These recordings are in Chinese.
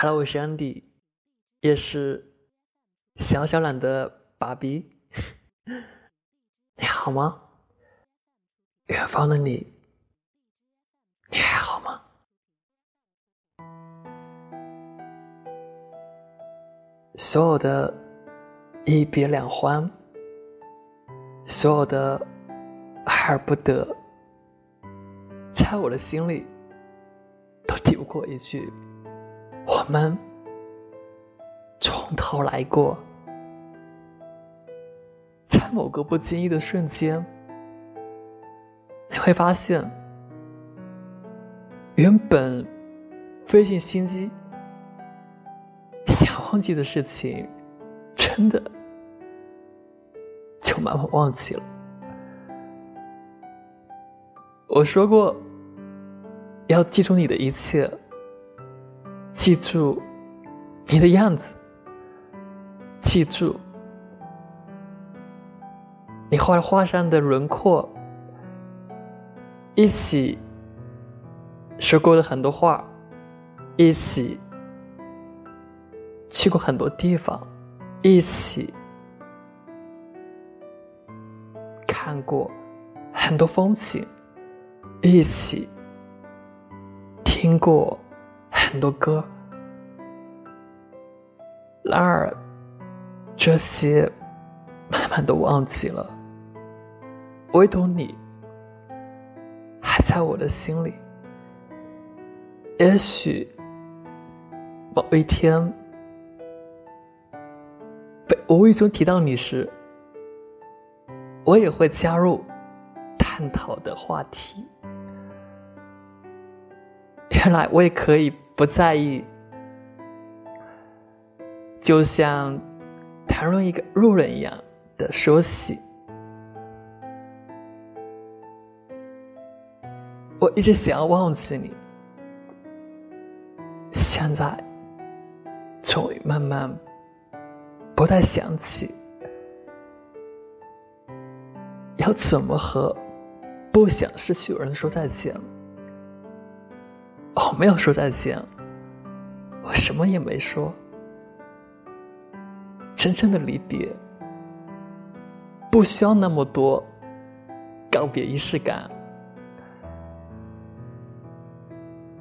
Hello，我是 Andy，也是小小懒的爸比。你好吗？远方的你，你还好吗？所有的一别两欢，所有的爱而不得，在我的心里，都抵不过一句。我们从头来过，在某个不经意的瞬间，你会发现，原本费尽心机想忘记的事情，真的就慢慢忘记了。我说过，要记住你的一切。记住你的样子，记住你画画上的轮廓，一起说过的很多话，一起去过很多地方，一起看过很多风景，一起听过。很多歌，然而这些慢慢都忘记了，唯独你还在我的心里。也许某一天被无意中提到你时，我也会加入探讨的话题。原来我也可以。不在意，就像谈论一个路人一样的说起。我一直想要忘记你，现在终于慢慢不太想起，要怎么和不想失去的人说再见？我没有说再见，什么也没说。真正的离别，不需要那么多告别仪式感。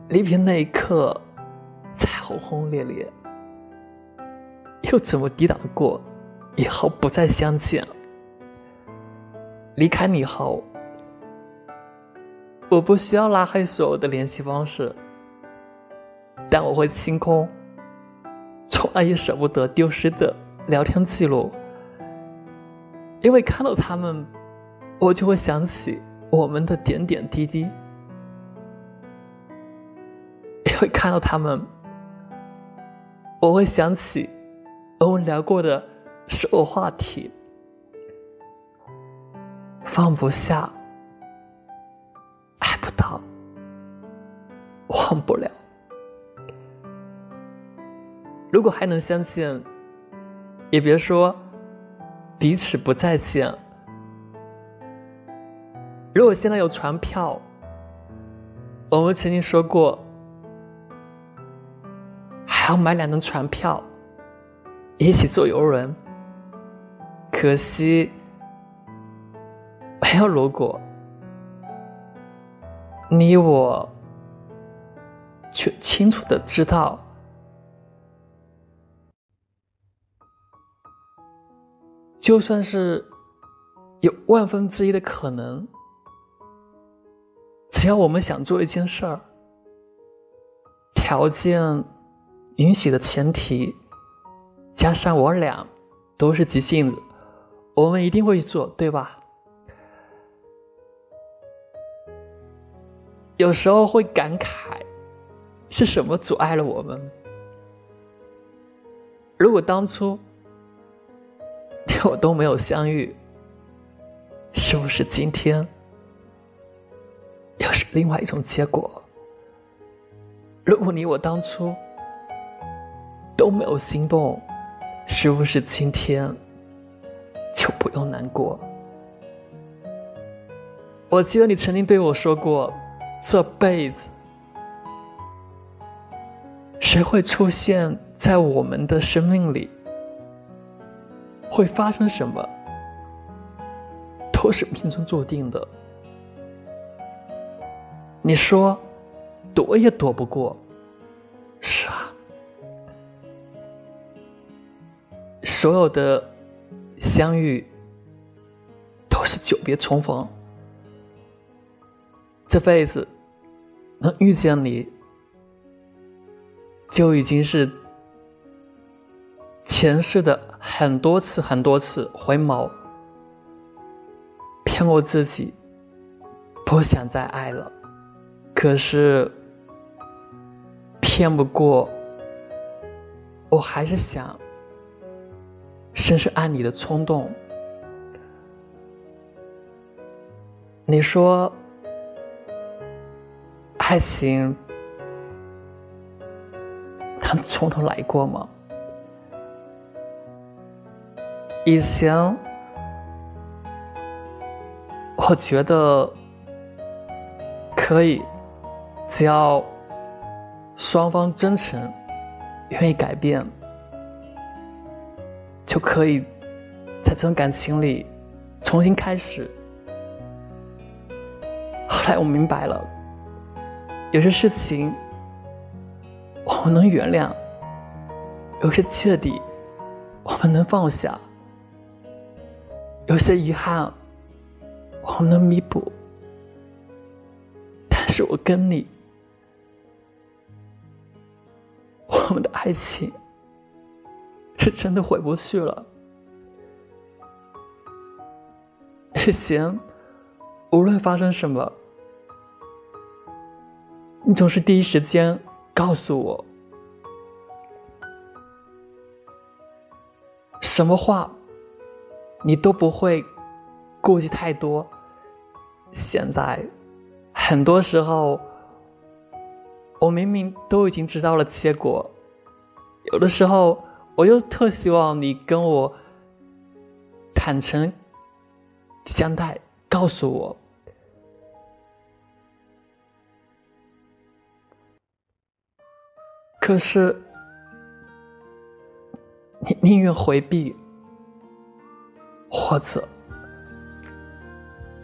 离别那一刻，再轰轰烈烈，又怎么抵挡过以后不再相见？离开你后，我不需要拉黑所有的联系方式。但我会清空，从来也舍不得丢失的聊天记录，因为看到他们，我就会想起我们的点点滴滴；因为看到他们，我会想起我们聊过的所有话题，放不下，爱不到，忘不了。如果还能相见，也别说彼此不再见。如果现在有船票，我们曾经说过还要买两张船票，一起坐游轮。可惜没有如果，你我却清楚的知道。就算是有万分之一的可能，只要我们想做一件事儿，条件允许的前提，加上我俩都是急性子，我们一定会去做，对吧？有时候会感慨，是什么阻碍了我们？如果当初。我都没有相遇，是不是今天又是另外一种结果？如果你我当初都没有心动，是不是今天就不用难过？我记得你曾经对我说过，这辈子谁会出现在我们的生命里？会发生什么？都是命中注定的。你说，躲也躲不过。是啊，所有的相遇都是久别重逢。这辈子能遇见你。就已经是前世的很多次、很多次回眸，骗我自己，不想再爱了。可是骗不过，我还是想深深爱你的冲动。你说，爱情。他从头来过吗？以前我觉得可以，只要双方真诚、愿意改变，就可以在这段感情里重新开始。后来我明白了，有些事情。我们能原谅，有些彻底，我们能放下；有些遗憾，我们能弥补。但是我跟你，我们的爱情是真的回不去了。也行，无论发生什么，你总是第一时间。告诉我，什么话你都不会顾忌太多。现在很多时候，我明明都已经知道了结果，有的时候我又特希望你跟我坦诚相待，告诉我。可是，你宁愿回避，或者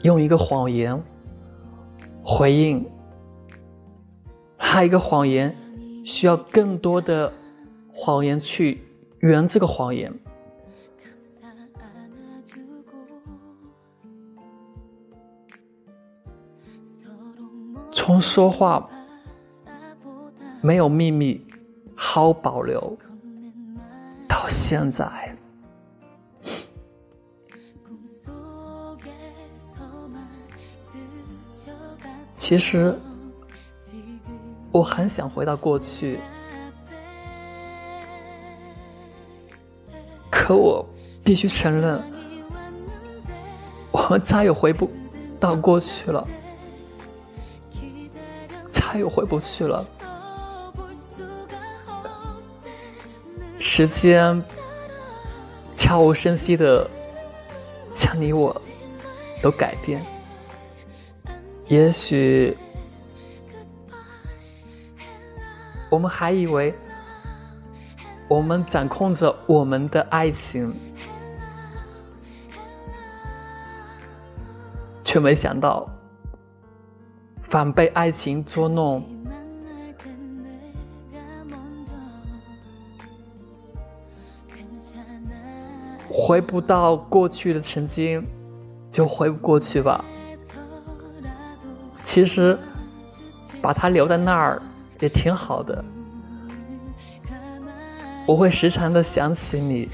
用一个谎言回应，他一个谎言需要更多的谎言去圆这个谎言。从说话没有秘密。好保留，到现在，其实我很想回到过去，可我必须承认，我们再也回不到过去了，再也回不去了。时间悄无声息的将你我都改变。也许我们还以为我们掌控着我们的爱情，却没想到反被爱情捉弄。回不到过去的曾经，就回不过去吧。其实，把它留在那儿也挺好的。我会时常的想起你，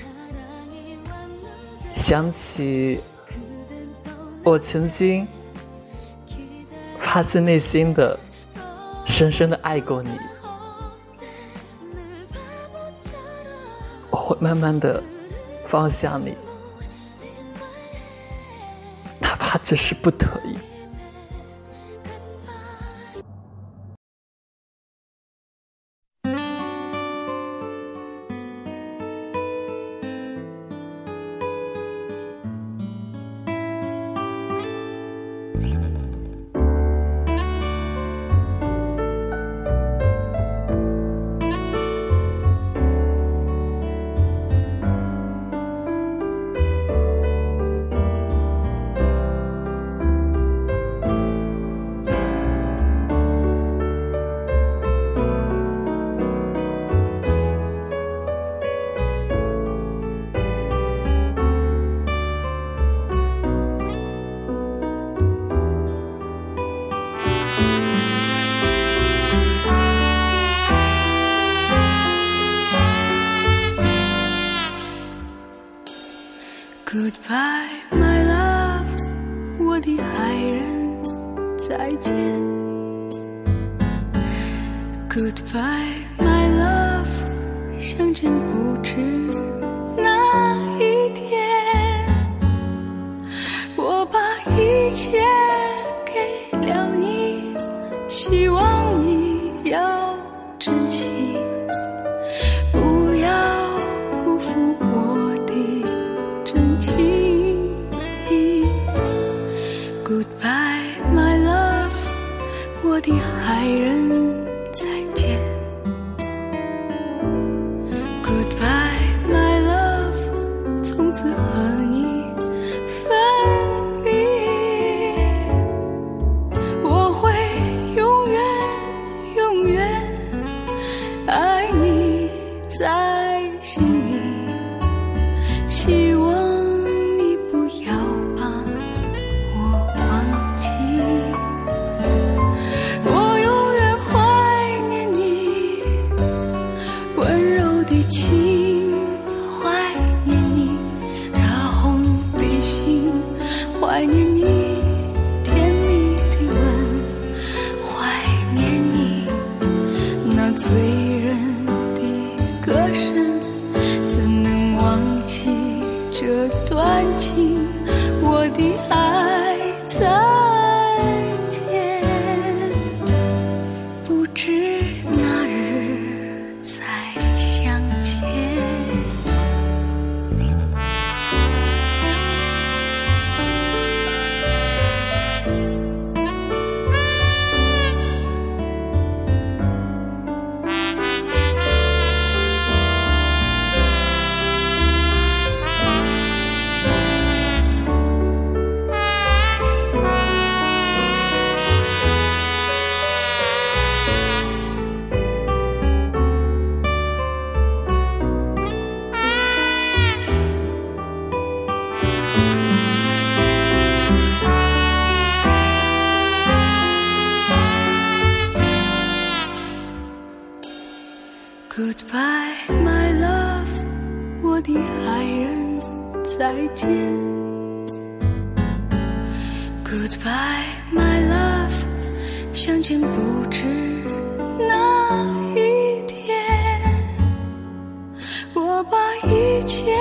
想起我曾经发自内心的、深深的爱过你。我会慢慢的。放下你，哪怕只是不得已。希望你要珍惜。I need 再见 goodbye my love 相见不知那一天。我把一切